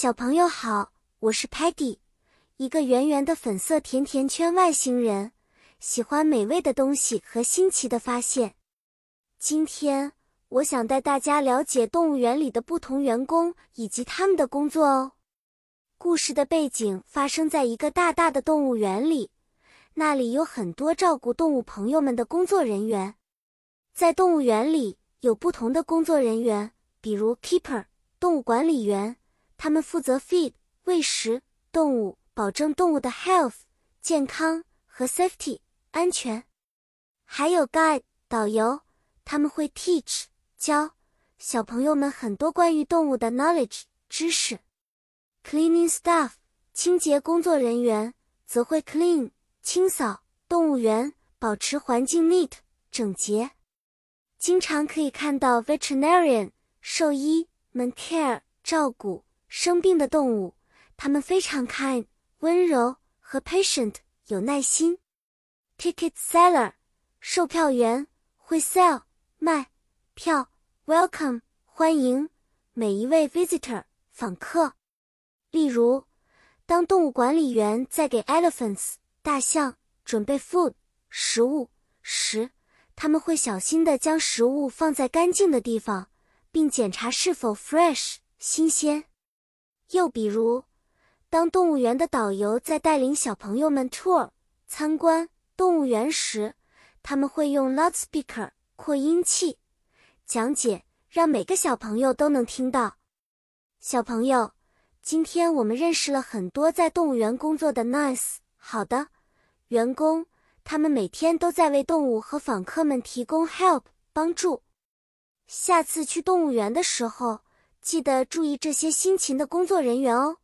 小朋友好，我是 Patty，一个圆圆的粉色甜甜圈外星人，喜欢美味的东西和新奇的发现。今天我想带大家了解动物园里的不同员工以及他们的工作哦。故事的背景发生在一个大大的动物园里，那里有很多照顾动物朋友们的工作人员。在动物园里有不同的工作人员，比如 keeper 动物管理员，他们负责 feed 喂食动物，保证动物的 health 健康和 safety 安全。还有 guide 导游，他们会 teach 教小朋友们很多关于动物的 knowledge 知识。cleaning staff 清洁工作人员则会 clean 清扫动物园，保持环境 neat 整洁。经常可以看到 veterinarian 兽医们 care 照顾生病的动物，它们非常 kind 温柔和 patient 有耐心。ticket seller 售票员会 sell 卖票，welcome 欢迎每一位 visitor 访客。例如，当动物管理员在给 elephants 大象准备 food 食物时。他们会小心地将食物放在干净的地方，并检查是否 fresh 新鲜。又比如，当动物园的导游在带领小朋友们 tour 参观动物园时，他们会用 loudspeaker 扩音器讲解，让每个小朋友都能听到。小朋友，今天我们认识了很多在动物园工作的 nice 好的员工。他们每天都在为动物和访客们提供 help 帮助。下次去动物园的时候，记得注意这些辛勤的工作人员哦。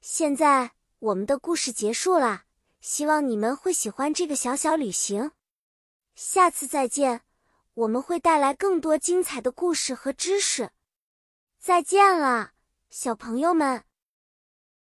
现在我们的故事结束了，希望你们会喜欢这个小小旅行。下次再见，我们会带来更多精彩的故事和知识。再见了，小朋友们。